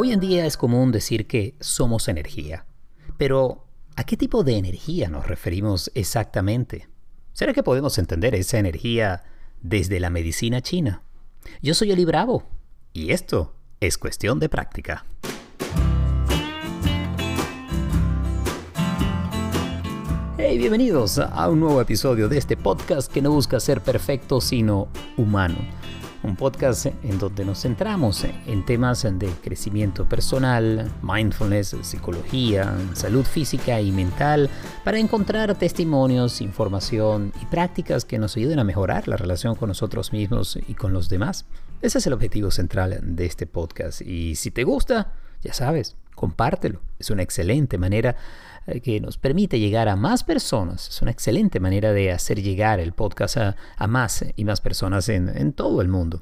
Hoy en día es común decir que somos energía, pero ¿a qué tipo de energía nos referimos exactamente? ¿Será que podemos entender esa energía desde la medicina china? Yo soy Eli Bravo y esto es cuestión de práctica. Hey, bienvenidos a un nuevo episodio de este podcast que no busca ser perfecto sino humano un podcast en donde nos centramos en temas de crecimiento personal, mindfulness, psicología, salud física y mental, para encontrar testimonios, información y prácticas que nos ayuden a mejorar la relación con nosotros mismos y con los demás. Ese es el objetivo central de este podcast y si te gusta, ya sabes, compártelo. Es una excelente manera que nos permite llegar a más personas. Es una excelente manera de hacer llegar el podcast a, más y más personas en, en todo el mundo.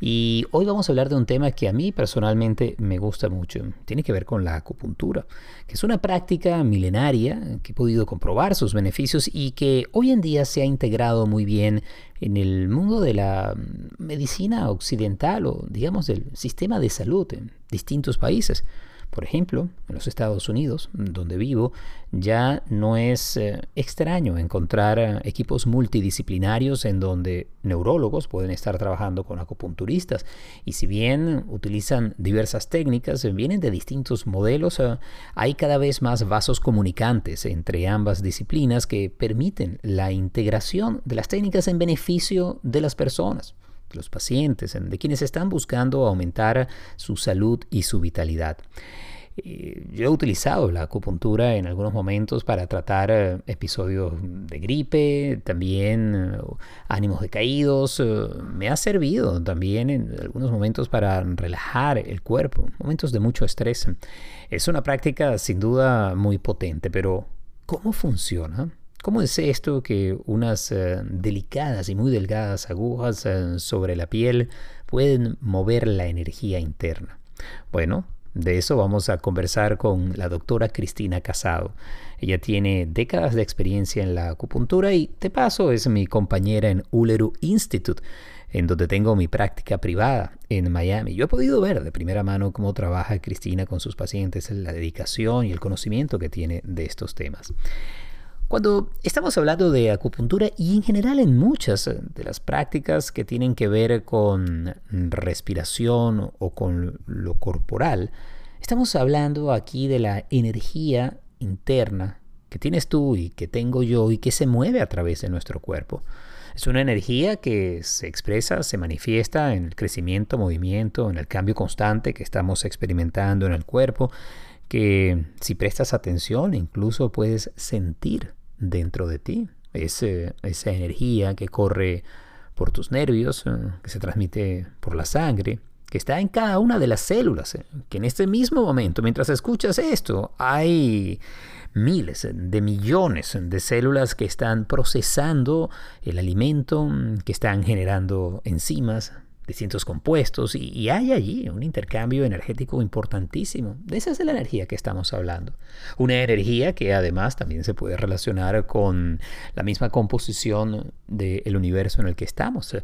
Y hoy vamos a hablar de un tema que a mí personalmente me gusta mucho. Tiene que ver con la acupuntura, que es una práctica milenaria que he podido comprobar sus beneficios y que hoy en día se ha integrado muy bien en el mundo de la medicina occidental o digamos del sistema de salud en distintos países. Por ejemplo, en los Estados Unidos, donde vivo, ya no es eh, extraño encontrar eh, equipos multidisciplinarios en donde neurólogos pueden estar trabajando con acupunturistas. Y si bien utilizan diversas técnicas, eh, vienen de distintos modelos, hay cada vez más vasos comunicantes entre ambas disciplinas que permiten la integración de las técnicas en beneficio de las personas los pacientes, de quienes están buscando aumentar su salud y su vitalidad. Yo he utilizado la acupuntura en algunos momentos para tratar eh, episodios de gripe, también eh, ánimos decaídos. Eh, me ha servido también en algunos momentos para relajar el cuerpo, momentos de mucho estrés. Es una práctica sin duda muy potente, pero ¿cómo funciona? ¿Cómo es esto que unas eh, delicadas y muy delgadas agujas eh, sobre la piel pueden mover la energía interna? Bueno, de eso vamos a conversar con la doctora Cristina Casado. Ella tiene décadas de experiencia en la acupuntura y de paso es mi compañera en Ulleru Institute, en donde tengo mi práctica privada en Miami. Yo he podido ver de primera mano cómo trabaja Cristina con sus pacientes, la dedicación y el conocimiento que tiene de estos temas. Cuando estamos hablando de acupuntura y en general en muchas de las prácticas que tienen que ver con respiración o con lo corporal, estamos hablando aquí de la energía interna que tienes tú y que tengo yo y que se mueve a través de nuestro cuerpo. Es una energía que se expresa, se manifiesta en el crecimiento, movimiento, en el cambio constante que estamos experimentando en el cuerpo, que si prestas atención incluso puedes sentir dentro de ti. esa energía que corre por tus nervios, eh, que se transmite por la sangre, que está en cada una de las células, eh, que en este mismo momento, mientras escuchas esto, hay miles de millones de células que están procesando el alimento, que están generando enzimas, distintos compuestos y, hay allí un intercambio energético importantísimo. De esa es la energía que estamos hablando. Una energía que además también se puede relacionar con la misma composición del universo en el que estamos,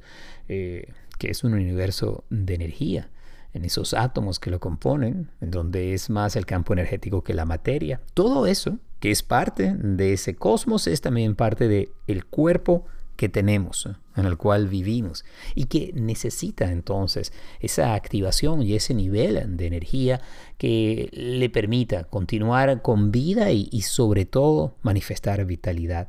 eh, que es un universo de energía en esos átomos que lo componen, en donde es más el campo energético que la materia. Todo eso, que es parte de ese cosmos, es también parte del el cuerpo que tenemos, en el cual vivimos, y que necesita entonces esa activación y ese nivel de energía que le permita continuar con vida y, sobre todo manifestar vitalidad.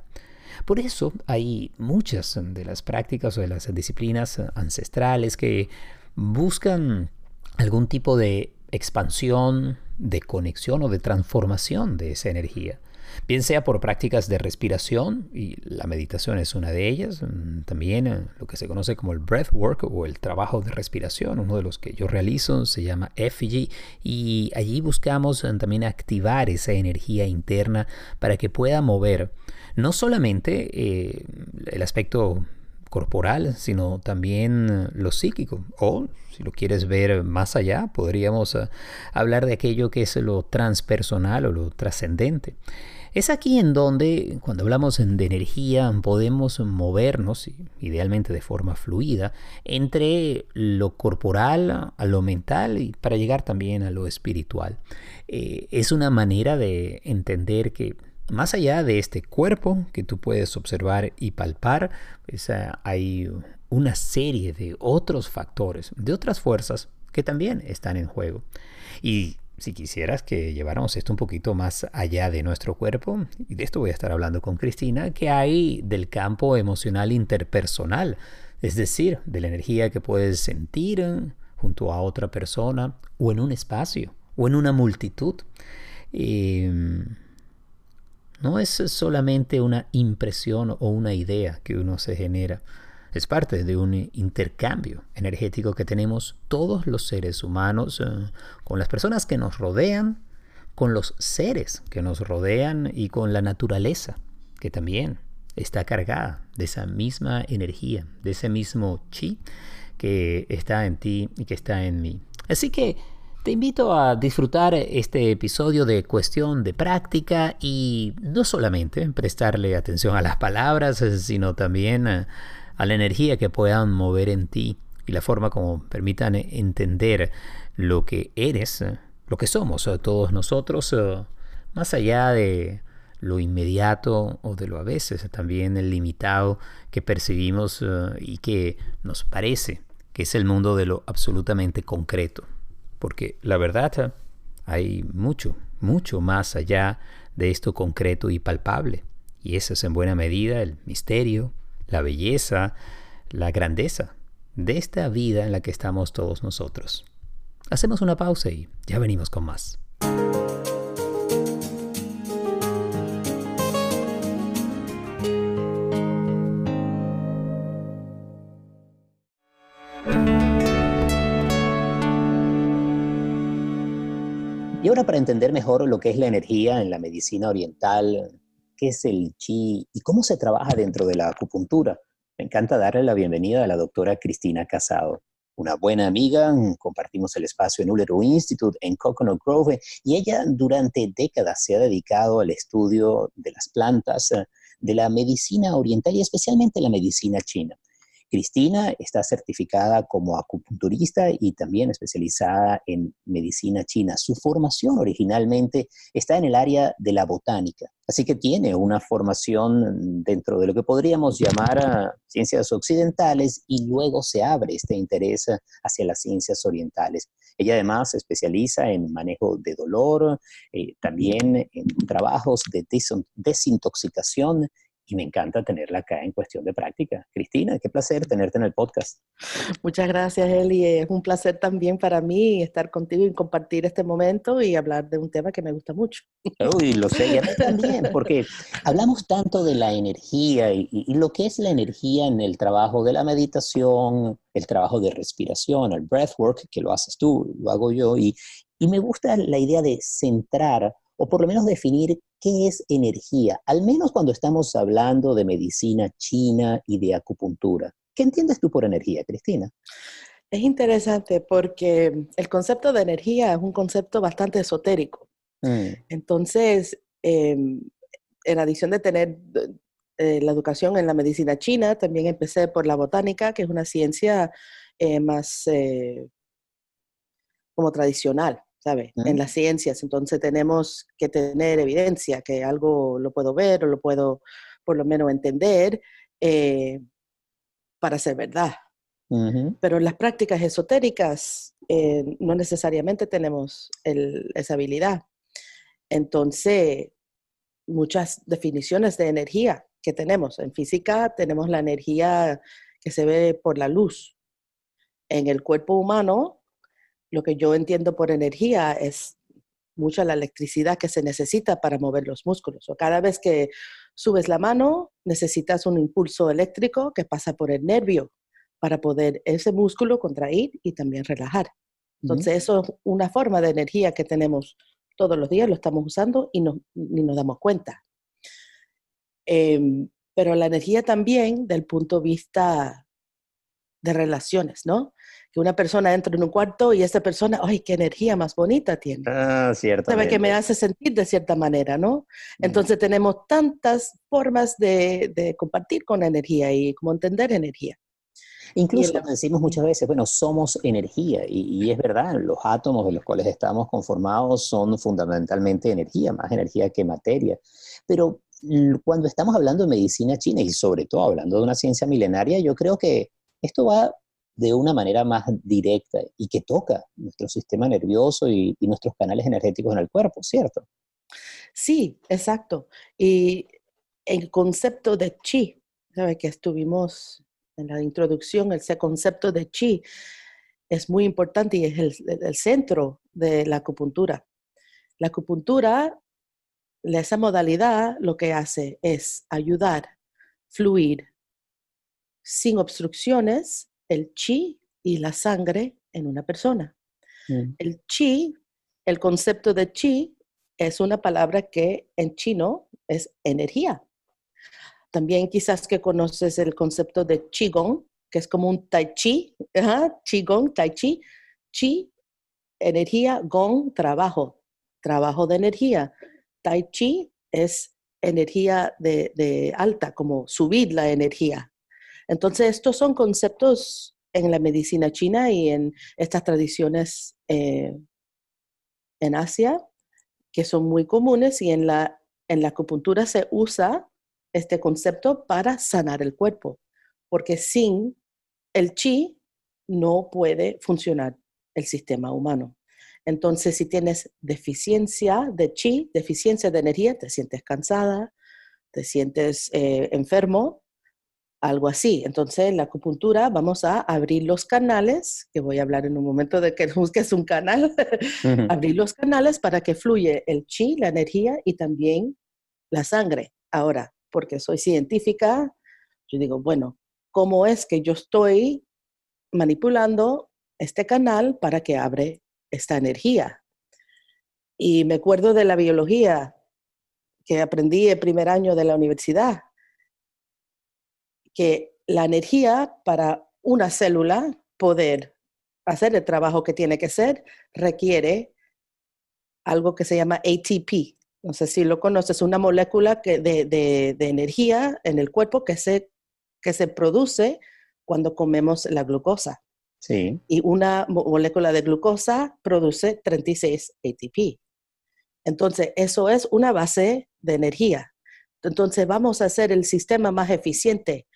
Por eso hay muchas de las prácticas o de las disciplinas ancestrales que buscan algún tipo de expansión, de conexión o de transformación de esa energía bien sea por prácticas de respiración, y la meditación es una de ellas, mm, también eh, lo que se conoce como el breathwork o el trabajo de respiración, uno de los que yo realizo se llama FG, y allí buscamos eh, también activar esa energía interna para que pueda mover no solamente eh, el aspecto corporal, sino también lo psíquico. O, si lo quieres ver más allá, podríamos hablar de aquello que es lo transpersonal o lo trascendente. Es aquí en donde, cuando hablamos de energía, podemos movernos, idealmente de forma fluida, entre lo corporal a lo mental y para llegar también a lo espiritual. Eh, es una manera de entender que más allá de este cuerpo que tú puedes observar y palpar, hay una serie de otros factores, de otras fuerzas que también están en juego. Y si quisieras que lleváramos esto un poquito más allá de nuestro cuerpo, y de esto voy a estar hablando con Cristina, que hay del campo emocional interpersonal, es decir, de la energía que puedes sentir junto a otra persona o en un espacio o en una multitud. Em, no es solamente una impresión o una idea que uno se genera. Es parte de un intercambio energético que tenemos todos los seres humanos eh, con las personas que nos rodean, con los seres que nos rodean y con la naturaleza, que también está cargada de esa misma energía, de ese mismo chi que está en ti y que está en mí. Así que te invito a disfrutar este episodio de cuestión de práctica y no solamente prestarle atención a las palabras, sino también a a la energía que puedan mover en ti y la forma como permitan entender lo que eres, lo que somos todos nosotros, eh, más allá de lo inmediato o de lo a veces también el limitado que percibimos eh, y que nos parece que es el mundo de lo absolutamente concreto. Porque la verdad hay mucho, mucho más allá de esto concreto y palpable. Y eso es en buena medida el misterio, la belleza, la grandeza de esta vida en la que estamos todos nosotros. Hacemos una pausa y ya venimos con más. Y ahora para entender mejor lo que es la energía en la medicina oriental, qué es el chi y cómo se trabaja dentro de la acupuntura. Me encanta darle la bienvenida a la doctora Cristina Casado, una buena amiga, compartimos el espacio en Ulleru Institute en Coconut Grove y ella durante décadas se ha dedicado al estudio de las plantas, de la medicina oriental y especialmente la medicina china. Cristina está certificada como acupunturista y también especializada en medicina china. Su formación originalmente está en el área de la botánica, así que tiene una formación dentro de lo que podríamos llamar ciencias occidentales y luego se abre este interés hacia las ciencias orientales. Ella además se especializa en manejo de dolor, eh, también en trabajos de desintoxicación y me encanta tenerla acá en cuestión de práctica. Cristina, qué placer tenerte en el podcast. Muchas gracias, Eli. Es un placer también para mí estar contigo y compartir este momento y hablar de un tema que me gusta mucho. Uy, lo sé, y a mí también, porque hablamos tanto de la energía y, y, lo que es la energía en el trabajo de la meditación, el trabajo de respiración, el breathwork, que lo haces tú, lo hago yo, y, y me gusta la idea de centrar o por lo menos definir qué es energía, al menos cuando estamos hablando de medicina china y de acupuntura. ¿Qué entiendes tú por energía, Cristina? Es interesante porque el concepto de energía es un concepto bastante esotérico. Mm. Entonces, em, en adición de tener eh, la educación en la medicina china, también empecé por la botánica, que es una ciencia eh, más eh, como tradicional. En las ciencias, entonces tenemos que tener evidencia que algo lo puedo ver o lo puedo por lo menos entender eh, para ser verdad. Pero en las prácticas esotéricas eh, no necesariamente tenemos esa habilidad. Entonces, muchas definiciones de energía que tenemos. En física tenemos la energía que se ve por la luz. En el cuerpo humano lo que yo entiendo por energía es mucha la electricidad que se necesita para mover los músculos. O cada vez que subes la mano, necesitas un impulso eléctrico que pasa por el nervio para poder ese músculo contraer y también relajar. Entonces, eso es una forma de energía que tenemos todos los días, lo estamos usando y no, ni nos damos cuenta. Em, pero la energía también, del punto de vista de relaciones, ¿no? Que una persona entra en un cuarto y esa persona, ¡ay, qué energía más bonita tiene! Ah, cierto. Sabe que me hace sentir de cierta manera, ¿no? Entonces tenemos tantas formas de, de compartir con energía y como entender energía. Incluso decimos muchas veces, bueno, somos energía y, es verdad, los átomos de los cuales estamos conformados son fundamentalmente energía, más energía que materia. Pero cuando estamos hablando de medicina china y sobre todo hablando de una ciencia milenaria, yo creo que esto va de una manera más directa y que toca nuestro sistema nervioso y, nuestros canales energéticos en el cuerpo, ¿cierto? Sí, exacto. Y el concepto de chi, ¿sabe? Que estuvimos en la introducción, ese concepto de chi es muy importante y es el, centro de la acupuntura. La acupuntura, esa modalidad, lo que hace es ayudar, fluir sin obstrucciones el chi y la sangre en una persona. Mm. El chi, el concepto de chi, es una palabra que en chino es energía. También quizás que conoces el concepto de Qigong, que es como un Tai Chi, Qigong, Tai Chi, Chi, energía, Gong, trabajo, trabajo de energía. Tai Chi es energía de, alta, como subir la energía. Entonces, estos son conceptos en la medicina china y en estas tradiciones eh, en Asia que son muy comunes y en la, en la acupuntura se usa este concepto para sanar el cuerpo, porque sin el chi no puede funcionar el sistema humano. Entonces, si tienes deficiencia de chi, deficiencia de energía, te sientes cansada, te sientes eh, enfermo, algo así. Entonces, en la acupuntura vamos a abrir los canales, que voy a hablar en un momento de que busques un canal, abrir los canales para que fluye el chi, la energía y también la sangre. Ahora, porque soy científica, yo digo, bueno, ¿cómo es que yo estoy manipulando este canal para que abre esta energía? Y me acuerdo de la biología que aprendí el primer año de la universidad, que la energía para una célula poder hacer el trabajo que tiene que hacer requiere algo que se llama ATP, no sé si lo conoces, una molécula que de, energía en el cuerpo que se, que se produce cuando comemos la glucosa. Sí. Y una molécula de glucosa produce 36 ATP. Entonces, eso es una base de energía. Entonces, vamos a hacer el sistema más eficiente.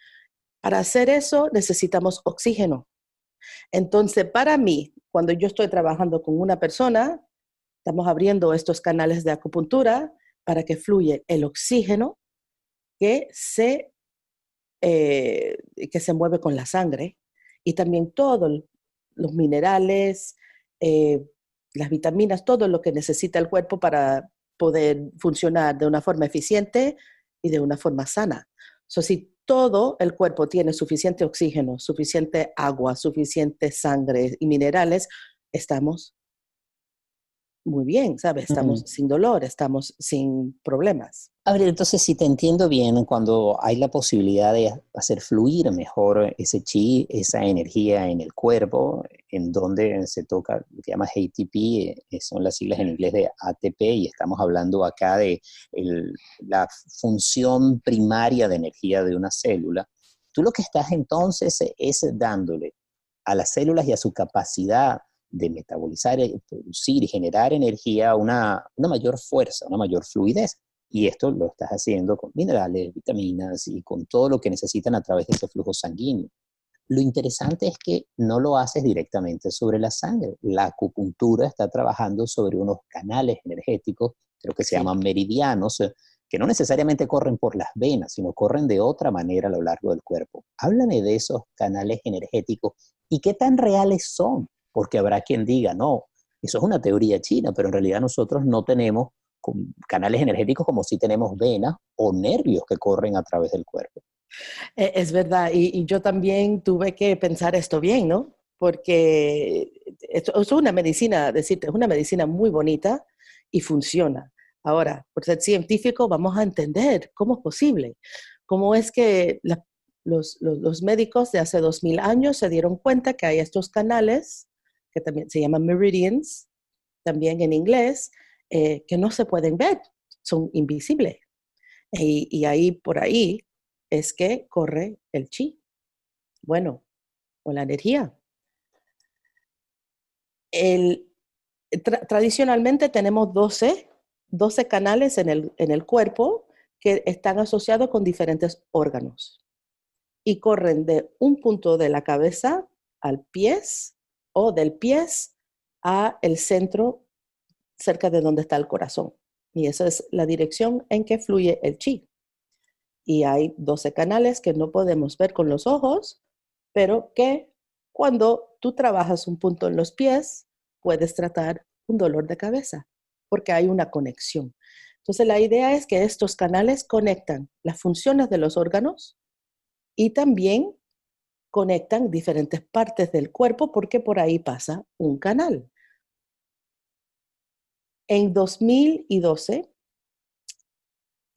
Para hacer eso, necesitamos oxígeno. Entonces, para mí, cuando yo estoy trabajando con una persona, Estamos abriendo estos canales de acupuntura para que fluya el oxígeno que se, eh, que se mueve con la sangre y también todos los minerales, eh, las vitaminas, todo lo que necesita el cuerpo para poder funcionar de una forma eficiente y de una forma sana. So, si todo el cuerpo tiene suficiente oxígeno, suficiente agua, suficiente sangre y minerales, estamos muy bien, ¿sabes? Estamos sin dolor, estamos sin problemas. A ver, entonces si te entiendo bien, cuando hay la posibilidad de hacer fluir mejor ese chi, esa energía en el cuerpo, en donde se toca lo que llama ATP, eh, son las siglas en inglés de ATP, y estamos hablando acá de la función primaria de energía de una célula, tú lo que estás entonces es dándole a las células y a su capacidad de metabolizar, eh, producir y generar energía, una, una mayor fuerza, una mayor fluidez. Y esto lo estás haciendo con minerales, vitaminas y con todo lo que necesitan a través de ese flujo sanguíneo. Lo interesante es que no lo haces directamente sobre la sangre. La acupuntura está trabajando sobre unos canales energéticos, creo que se llaman meridianos, eh, que no necesariamente corren por las venas, sino corren de otra manera a lo largo del cuerpo. Háblame de esos canales energéticos y qué tan reales son porque habrá quien diga, no, eso es una teoría china, pero en realidad nosotros no tenemos canales energéticos como si tenemos venas o nervios que corren a través del cuerpo. E, es verdad, y, yo también tuve que pensar esto bien, ¿no? Porque es una medicina, decirte, es una medicina muy bonita y funciona. Ahora, por ser científico, vamos a entender cómo es posible, cómo es que las los, los, médicos de hace dos mil años se dieron cuenta que hay estos canales, también se llaman meridians, también en inglés, eh, que no se pueden ver, son invisibles. Y, ahí, por ahí, es que corre el chi. Bueno, o la energía. El, tradicionalmente tenemos 12, 12 canales en el, en el cuerpo que están asociados con diferentes órganos y corren de un punto de la cabeza al pies o del pies a el centro cerca de donde está el corazón. Y esa es la dirección en que fluye el chi. Y hay 12 canales que no podemos ver con los ojos, pero que cuando tú trabajas un punto en los pies, puedes tratar un dolor de cabeza, porque hay una conexión. Entonces, la idea es que estos canales conectan las funciones de los órganos y también conectan diferentes partes del cuerpo porque por ahí pasa un canal. En 2012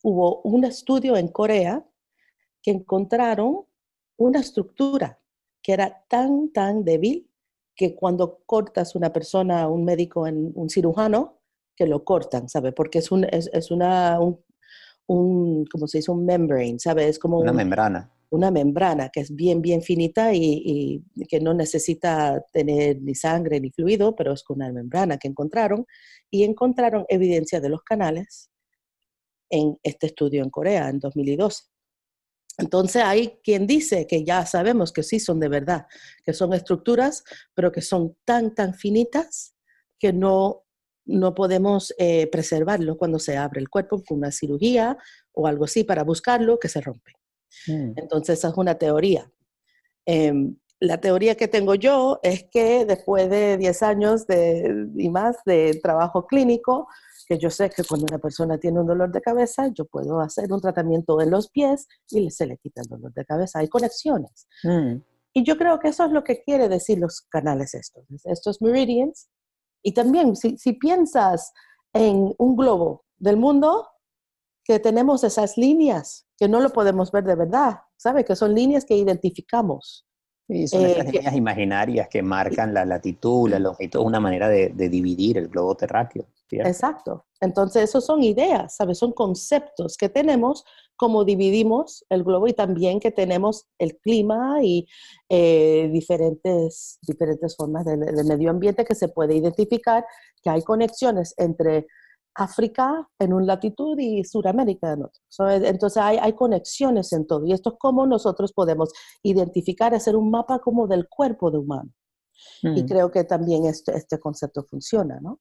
hubo un estudio en Corea que encontraron una estructura que era tan, tan débil que cuando cortas una persona, un médico, un cirujano, que lo cortan, ¿sabe? Porque es, un, es, una, un, ¿cómo se dice? Un membrane, ¿sabe? Es como una membrana. Una membrana que es bien, bien finita y, que no necesita tener ni sangre ni fluido, pero es una membrana que encontraron y encontraron evidencia de los canales en este estudio en Corea en 2012. Entonces hay quien dice que ya sabemos que sí son de verdad, que son estructuras, pero que son tan, tan finitas que no, no podemos eh, preservarlo cuando se abre el cuerpo con una cirugía o algo así para buscarlo, que se rompe. Mm. Entonces esa es una teoría. Em, la teoría que tengo yo es que después de 10 años de, y más de trabajo clínico, que yo sé que cuando una persona tiene un dolor de cabeza, yo puedo hacer un tratamiento en los pies y se le quita el dolor de cabeza. Hay conexiones. Mm. Y yo creo que eso es lo que quiere decir los canales estos, estos meridians. Y también, si, si piensas en un globo del mundo, que tenemos esas líneas, que no lo podemos ver de verdad, ¿sabe? Que son líneas que identificamos. Sí, son estas eh, líneas imaginarias que marcan la latitud, la longitud, una manera de, de dividir el globo terráqueo. Exacto. Entonces, esos son ideas, ¿sabes? Son conceptos que tenemos como dividimos el globo y también que tenemos el clima y eh, diferentes, diferentes formas de, medio ambiente que se puede identificar, que hay conexiones entre África en una latitud y Sudamérica en otro. entonces hay, hay, conexiones en todo y esto es como nosotros podemos identificar, hacer un mapa como del cuerpo de humano. Y mm. creo que también este, este concepto funciona, ¿no?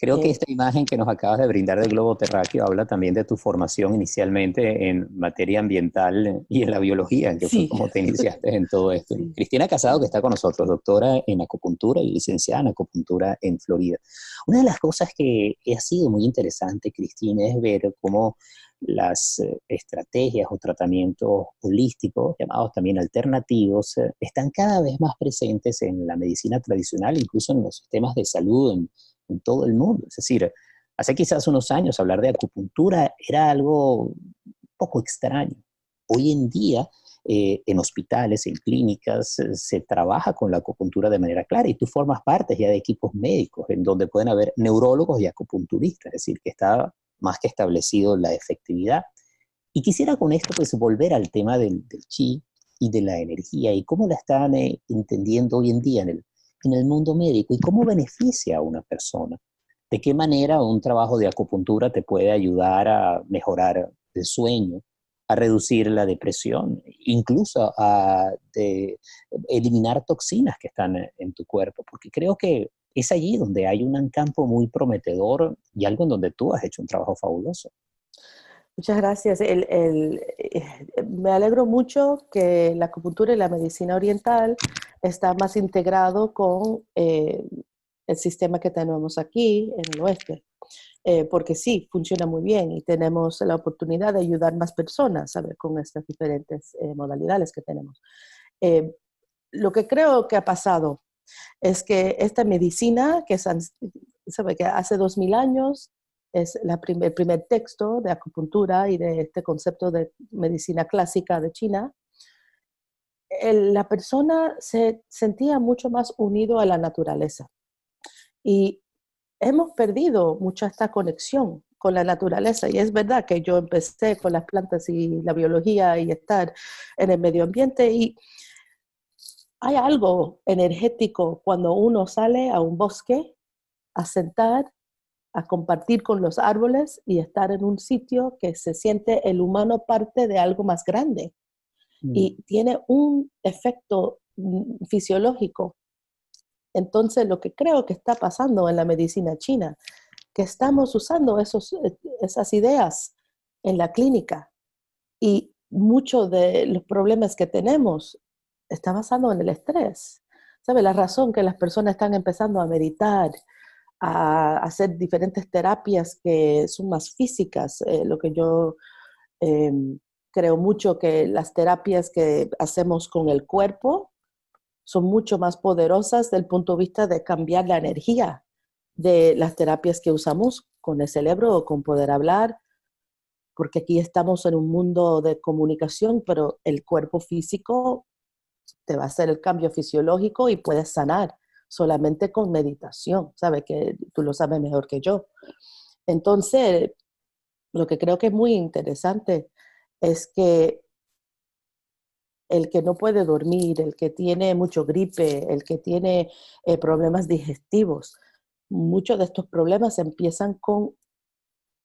Creo que esta imagen que nos acabas de brindar del globo terráqueo habla también de tu formación inicialmente en materia ambiental y en la biología, que fue como te iniciaste en todo esto. Cristina Casado, que está con nosotros, doctora en acupuntura y licenciada en acupuntura en Florida. Una de las cosas que ha sido muy interesante, Cristina, es ver cómo las eh, estrategias o tratamientos holísticos, llamados también alternativos, eh, están cada vez más presentes en la medicina tradicional, incluso en los sistemas de salud, en en todo el mundo. Es decir, hace quizás unos años hablar de acupuntura era algo un poco extraño. Hoy en día, eh, en hospitales, en clínicas, eh, se trabaja con la acupuntura de manera clara y tú formas parte ya de equipos médicos en donde pueden haber neurólogos y acupunturistas, es decir, que está más que establecido la efectividad. Y quisiera con esto pues volver al tema del, chi y de la energía y cómo la están eh, entendiendo hoy en día en el, en el mundo médico y cómo beneficia a una persona. ¿De qué manera un trabajo de acupuntura te puede ayudar a mejorar el sueño, a reducir la depresión, incluso a eliminar toxinas que están en tu cuerpo? Porque creo que es allí donde hay un campo muy prometedor y algo en donde tú has hecho un trabajo fabuloso. Muchas gracias. Eh, me alegro mucho que la acupuntura y la medicina oriental está más integrado con eh, el sistema que tenemos aquí en el oeste. Eh, porque sí, funciona muy bien y tenemos la oportunidad de ayudar más personas con estas diferentes modalidades que tenemos. lo que creo que ha pasado es que esta medicina que, sabe, que hace dos mil años es la el primer texto de acupuntura y de este concepto de medicina clásica de China, la persona se sentía mucho más unido a la naturaleza. Y hemos perdido mucha esta conexión con la naturaleza. Y es verdad que yo empecé con las plantas y la biología y estar en el medio ambiente y hay algo energético cuando uno sale a un bosque a sentar, a compartir con los árboles y estar en un sitio que se siente el humano parte de algo más grande. Mm. Y tiene un efecto mm, fisiológico. Entonces, lo que creo que está pasando en la medicina china, que estamos usando esos, eh, esas ideas en la clínica y muchos de los problemas que tenemos está basado en el estrés. ¿Sabe? La razón que las personas están empezando a meditar, a hacer diferentes terapias que son más físicas, eh, lo que yo em, creo mucho que las terapias que hacemos con el cuerpo son mucho más poderosas desde el punto de vista de cambiar la energía de las terapias que usamos con el cerebro o con poder hablar, porque aquí estamos en un mundo de comunicación, pero el cuerpo físico te va a hacer el cambio fisiológico y puedes sanar solamente con meditación, ¿sabes? Que tú lo sabes mejor que yo. Entonces, lo que creo que es muy interesante es que el que no puede dormir, el que tiene mucho gripe, el que tiene eh, problemas digestivos, muchos de estos problemas empiezan con,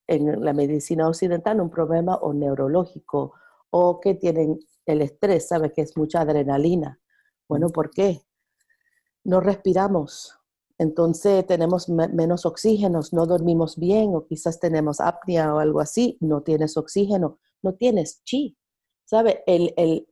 en la medicina occidental, un problema o neurológico o que tienen el estrés, ¿sabe? Que es mucha adrenalina. Bueno, ¿por qué? No respiramos, entonces tenemos menos oxígeno, no dormimos bien o quizás tenemos apnea o algo así, no tienes oxígeno, no tienes chi. ¿Sabe? El, el,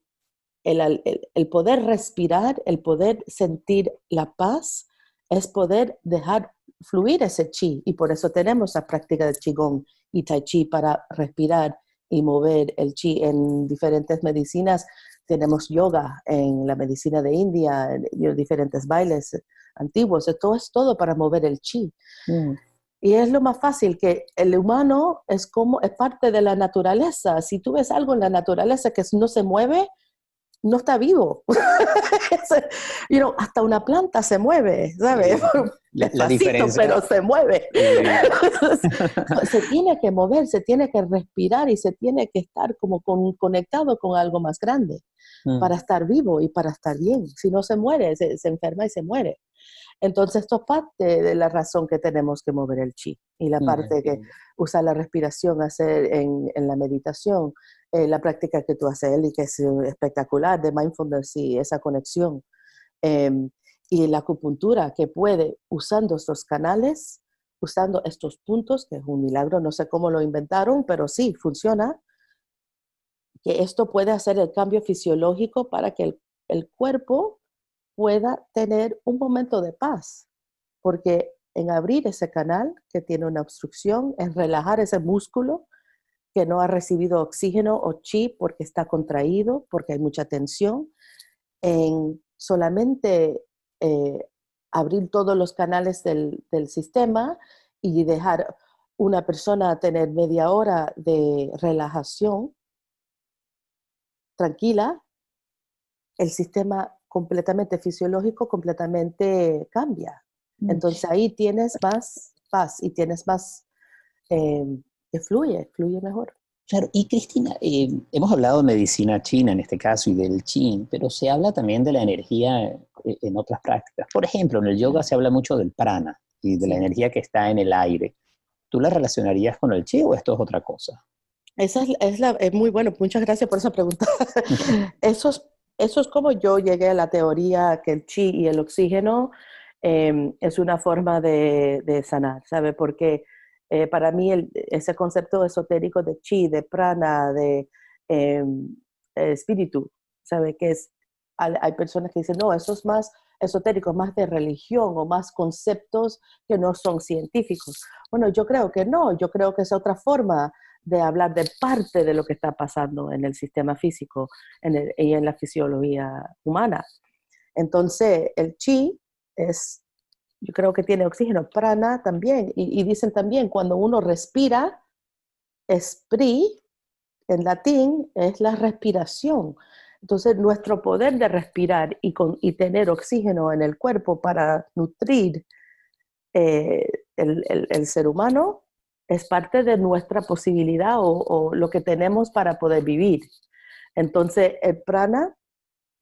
el, el, poder respirar, el poder sentir la paz, es poder dejar fluir ese chi y por eso tenemos la práctica de qigong y tai chi para respirar y mover el chi en diferentes medicinas. Tenemos yoga en la medicina de India, diferentes bailes antiguos, todo es todo para mover el chi. Mm. Y es lo más fácil que el humano es como es parte de la naturaleza. Si tú ves algo en la naturaleza que no se mueve, no está vivo. you know, hasta una planta se mueve, ¿sabes? La, pero se mueve. se tiene que mover, se tiene que respirar y se tiene que estar como conectado con algo más grande mm. para estar vivo y para estar bien. Si no se muere, se, enferma y se muere. Entonces, esto es parte de la razón que tenemos que mover el chi y la parte que usa la respiración, hacer en, en la meditación, eh, la práctica que tú haces, y que es eh, espectacular, de mindfulness y esa conexión. Em, y la acupuntura que puede, usando estos canales, usando estos puntos, que es un milagro, no sé cómo lo inventaron, pero sí, funciona, que esto puede hacer el cambio fisiológico para que el, el cuerpo pueda tener un momento de paz, porque en abrir ese canal que tiene una obstrucción, en relajar ese músculo, que no ha recibido oxígeno o chi porque está contraído, porque hay mucha tensión, en solamente eh, abrir todos los canales del, sistema y dejar una persona tener media hora de relajación tranquila, el sistema completamente fisiológico completamente cambia. Entonces ahí tienes más paz y tienes más eh, fluye, fluye mejor. Claro, y Cristina, eh, hemos hablado de medicina china en este caso y del chin, pero se habla también de la energía eh, en otras prácticas. Por ejemplo, en el yoga se habla mucho del prana y de la energía que está en el aire. ¿Tú la relacionarías con el chi o esto es otra cosa? Esa es, la, es muy bueno, muchas gracias por esa pregunta. eso, es, eso es como yo llegué a la teoría que el chi y el oxígeno em, es una forma de, de sanar, ¿sabe? Porque eh, para mí ese concepto esotérico de chi, de prana, de em, espíritu, ¿sabe? Que es, hay personas que dicen, no, eso es más esotérico, más de religión o más conceptos que no son científicos. Bueno, yo creo que no, yo creo que es otra forma de hablar de parte de lo que está pasando en el sistema físico y en la fisiología humana. Entonces, el chi es yo creo que tiene oxígeno, prana también. Y, dicen también, cuando uno respira, esprit, en latín, es la respiración. Entonces, nuestro poder de respirar y, tener oxígeno en el cuerpo para nutrir eh, el, ser humano es parte de nuestra posibilidad o, lo que tenemos para poder vivir. Entonces, el prana,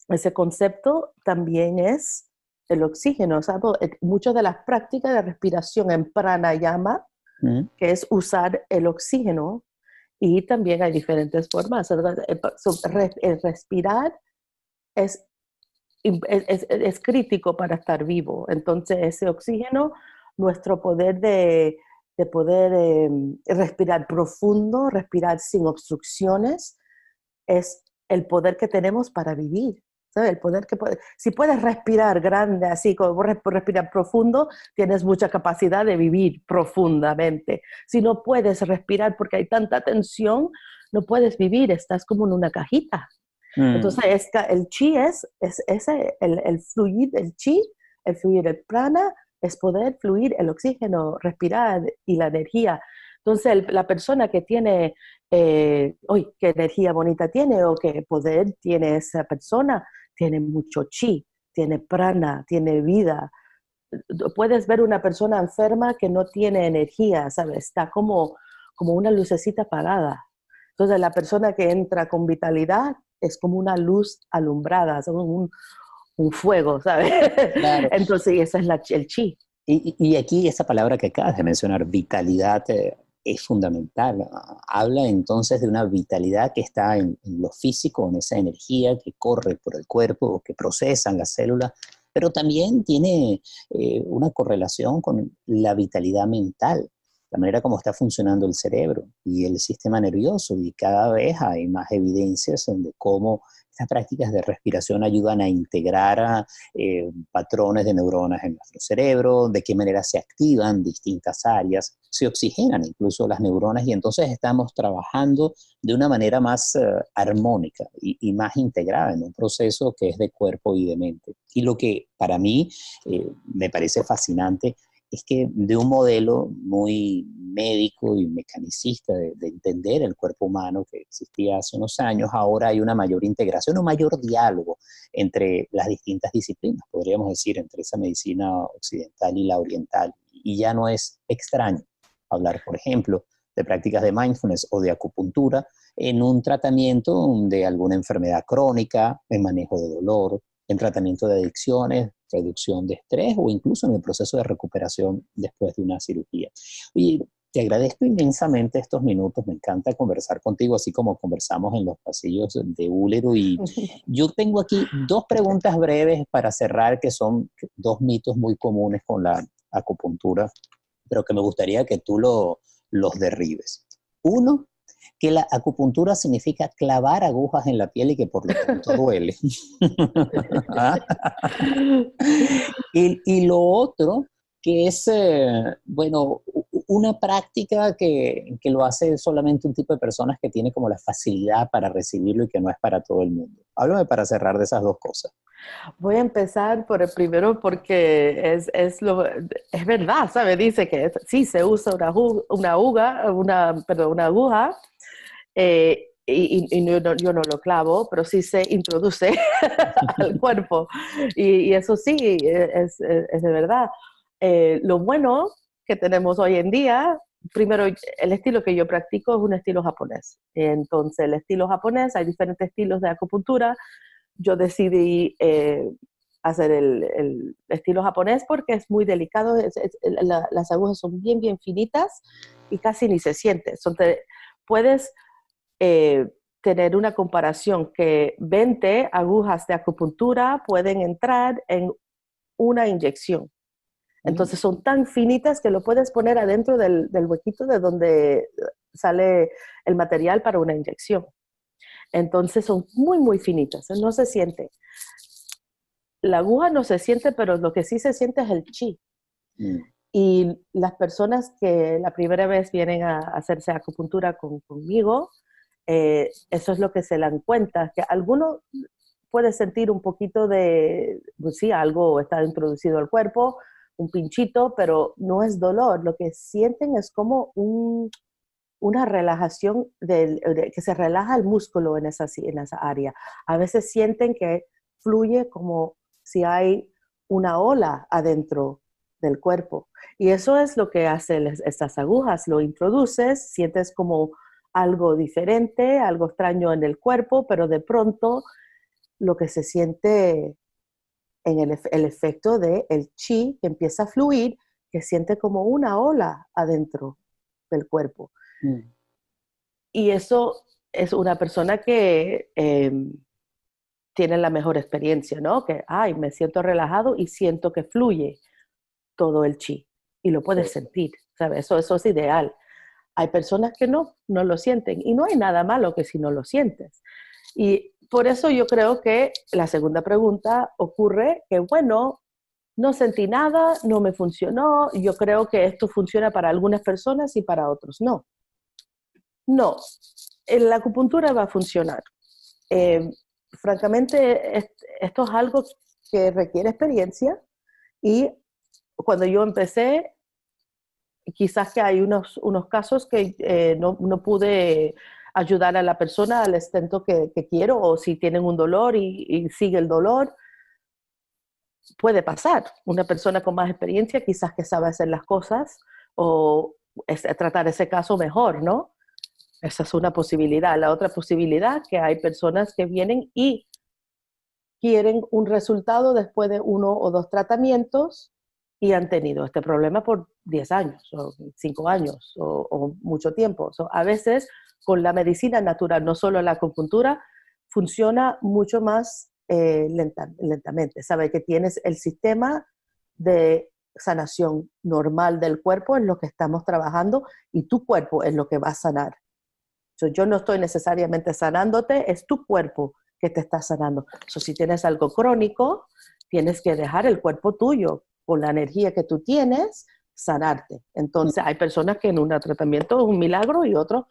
ese concepto también es el oxígeno. Eh, muchas de las prácticas de respiración en pranayama, mm. que es usar el oxígeno, y también hay diferentes formas. El respirar es, es, es, crítico para estar vivo. Entonces, ese oxígeno, nuestro poder de, de poder em, respirar profundo, respirar sin obstrucciones, es el poder que tenemos para vivir. El poder que puede, si puedes respirar grande, así como respirar profundo, tienes mucha capacidad de vivir profundamente. Si no puedes respirar porque hay tanta tensión, no puedes vivir, estás como en una cajita. Mm. Entonces, el chi es, es ese, el, el fluir el chi, el fluir el prana, es poder fluir el oxígeno, respirar y la energía. Entonces, la persona que tiene, eh, qué energía bonita tiene o qué poder tiene esa persona, tiene mucho chi, tiene prana, tiene vida. Puedes ver una persona enferma que no tiene energía, ¿sabes? Está como, como una lucecita apagada. Entonces la persona que entra con vitalidad es como una luz alumbrada, es un, un fuego, ¿sabes? Entonces esa es la, el chi. Y, y, aquí esa palabra que acabas de mencionar, vitalidad, eh, es fundamental. Habla entonces de una vitalidad que está en, lo físico, en esa energía que corre por el cuerpo, que procesan las células, pero también tiene eh, una correlación con la vitalidad mental, la manera como está funcionando el cerebro y el sistema nervioso. Y cada vez hay más evidencias de cómo estas prácticas de respiración ayudan a integrar eh, patrones de neuronas en nuestro cerebro, de qué manera se activan distintas áreas, se oxigenan incluso las neuronas y entonces estamos trabajando de una manera más eh, armónica y, más integrada en un proceso que es de cuerpo y de mente. Y lo que para mí eh, me parece fascinante es que de un modelo muy médico y mecanicista de, entender el cuerpo humano que existía hace unos años, ahora hay una mayor integración, un mayor diálogo entre las distintas disciplinas, podríamos decir, entre esa medicina occidental y la oriental. Y ya no es extraño hablar, por ejemplo, de prácticas de mindfulness o de acupuntura en un tratamiento de alguna enfermedad crónica, en manejo de dolor, en tratamiento de adicciones, reducción de estrés o incluso en el proceso de recuperación después de una cirugía. Y te agradezco inmensamente estos minutos, me encanta conversar contigo, así como conversamos en los pasillos de Úlero. Y yo tengo aquí dos preguntas breves para cerrar, que son dos mitos muy comunes con la acupuntura, pero que me gustaría que tú lo, los derribes. Uno, que la acupuntura significa clavar agujas en la piel y que por lo tanto duele. ¿Ah? y, lo otro, que es, eh, bueno, una práctica que, que, lo hace solamente un tipo de personas que tiene como la facilidad para recibirlo y que no es para todo el mundo. Háblame para cerrar de esas dos cosas. Voy a empezar por el primero porque es, es, lo, es verdad, ¿sabe? Dice que sí se usa una, una, una, perdón, una aguja eh, y, yo, no, lo clavo, pero sí se introduce al cuerpo. Y, eso sí, es, es de verdad. Eh, lo bueno que tenemos hoy en día, primero, el estilo que yo practico es un estilo japonés. Entonces, el estilo japonés, hay diferentes estilos de acupuntura. Yo decidí eh, hacer el, el, estilo japonés porque es muy delicado, las agujas son bien, bien finitas y casi ni se siente. Son puedes eh, tener una comparación que 20 agujas de acupuntura pueden entrar en una inyección. Entonces son tan finitas que lo puedes poner adentro del, huequito de donde sale el material para una inyección. Entonces son muy, muy finitas, no se siente. La aguja no se siente, pero lo que sí se siente es el chi. Mm. Y las personas que la primera vez vienen a hacerse acupuntura conmigo, eh, eso es lo que se dan cuenta, que alguno puede sentir un poquito de, pues sí, algo está introducido al cuerpo, un pinchito, pero no es dolor. Lo que sienten es como un, una relajación del, que se relaja el músculo en esa, en esa área. A veces sienten que fluye como si hay una ola adentro del cuerpo. Y eso es lo que hacen estas agujas. Lo introduces, sientes como algo diferente, algo extraño en el cuerpo, pero de pronto lo que se siente en el, efecto de el chi que empieza a fluir, que siente como una ola adentro del cuerpo. Mm. Y eso es una persona que em, tiene la mejor experiencia, ¿no? Que, ay, me siento relajado y siento que fluye todo el chi y lo puedes sentir, ¿sabes? Eso, eso es ideal. Hay personas que no, no lo sienten y no hay nada malo que si no lo sientes. Y por eso yo creo que la segunda pregunta ocurre que, bueno, no sentí nada, no me funcionó, yo creo que esto funciona para algunas personas y para otros no. No, la acupuntura va a funcionar. Eh, francamente, esto es algo que requiere experiencia y cuando yo empecé, quizás que hay unos, unos casos que eh, no, no, pude ayudar a la persona al extento que, quiero o si tienen un dolor y, sigue el dolor, puede pasar. Una persona con más experiencia quizás que sabe hacer las cosas o tratar ese caso mejor, ¿no? Esa es una posibilidad. La otra posibilidad que hay personas que vienen y quieren un resultado después de uno o dos tratamientos y han tenido este problema por 10 años o 5 años o, mucho tiempo. a veces con la medicina natural, no solo la acupuntura, funciona mucho más eh, lentamente. Sabe que tienes el sistema de sanación normal del cuerpo, en lo que estamos trabajando, y tu cuerpo es lo que va a sanar. yo no estoy necesariamente sanándote, es tu cuerpo que te está sanando. si tienes algo crónico, tienes que dejar el cuerpo tuyo con la energía que tú tienes, sanarte. Entonces, hay personas que en un tratamiento es un milagro y otros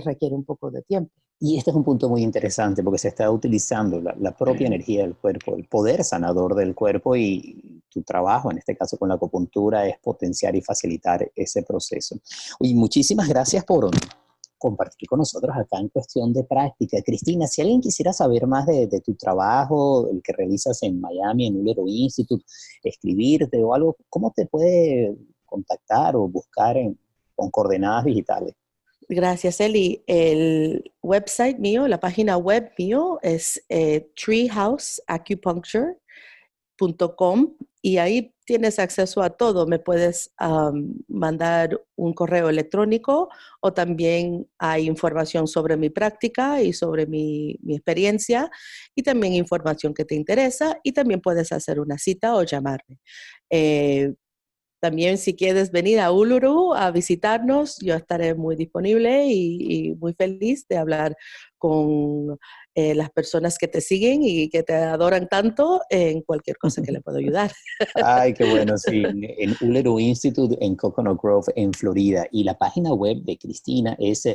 requiere un poco de tiempo. Y este es un punto muy interesante porque se está utilizando la, propia energía del cuerpo, el poder sanador del cuerpo y tu trabajo, en este caso con la acupuntura, es potenciar y facilitar ese proceso. Y muchísimas gracias por compartir con nosotros acá en cuestión de práctica. Cristina, si alguien quisiera saber más de, tu trabajo, el que realizas en Miami, en Ulero Institute, escribirte o algo, ¿cómo te puede contactar o buscar con coordenadas digitales? Gracias, Eli. El website mío, la página web mío es eh, treehouseacupuncture.com y ahí tienes acceso a todo. Me puedes mandar un correo electrónico o también hay información sobre mi práctica y sobre mi, experiencia y también información que te interesa y también puedes hacer una cita o llamarme. Eh, también si quieres venir a Uluru a visitarnos, yo estaré muy disponible y, muy feliz de hablar con eh, las personas que te siguen y que te adoran tanto en cualquier cosa que le pueda ayudar. Ay, qué bueno, sí. En Uluru Institute en Coconut Grove, en Florida. Y la página web de Cristina es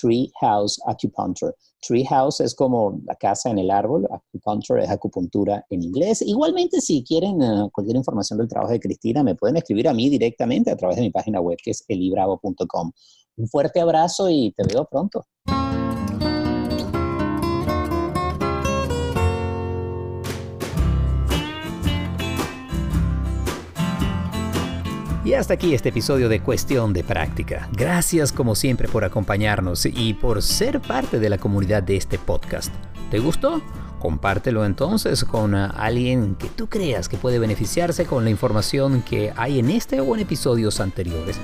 Treehouse Acupuncture. Treehouse es como la casa en el árbol, acupuncture es acupuntura en inglés. Igualmente, si quieren eh, cualquier información del trabajo de Cristina, me pueden escribir a mí directamente a través de mi página web que es elibravo.com. Un fuerte abrazo y te veo pronto. Y hasta aquí este episodio de Cuestión de Práctica. Gracias como siempre por acompañarnos y por ser parte de la comunidad de este podcast. ¿Te gustó? Compártelo entonces con alguien que tú creas que puede beneficiarse con la información que hay en este o en episodios anteriores.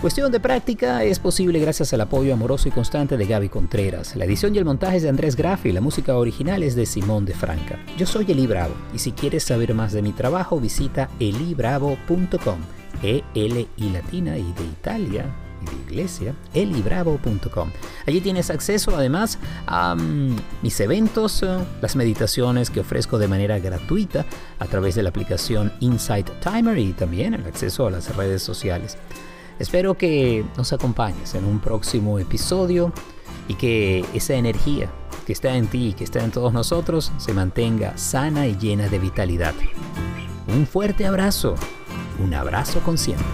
Cuestión de práctica es posible gracias al apoyo amoroso y constante de Gaby Contreras. La edición y el montaje es de Andrés Graff y la música original es de Simón de Franca. Yo soy Eli Bravo y si quieres saber más de mi trabajo visita elibravo.com. E L y latina y de Italia y de iglesia, elibravo.com. Allí tienes acceso además a mm, mis eventos, eh, las meditaciones que ofrezco de manera gratuita a través de la aplicación Insight Timer y también el acceso a las redes sociales. Espero que nos acompañes en un próximo episodio y que esa energía que está en ti y que está en todos nosotros se mantenga sana y llena de vitalidad. Un fuerte abrazo un abrazo consciente.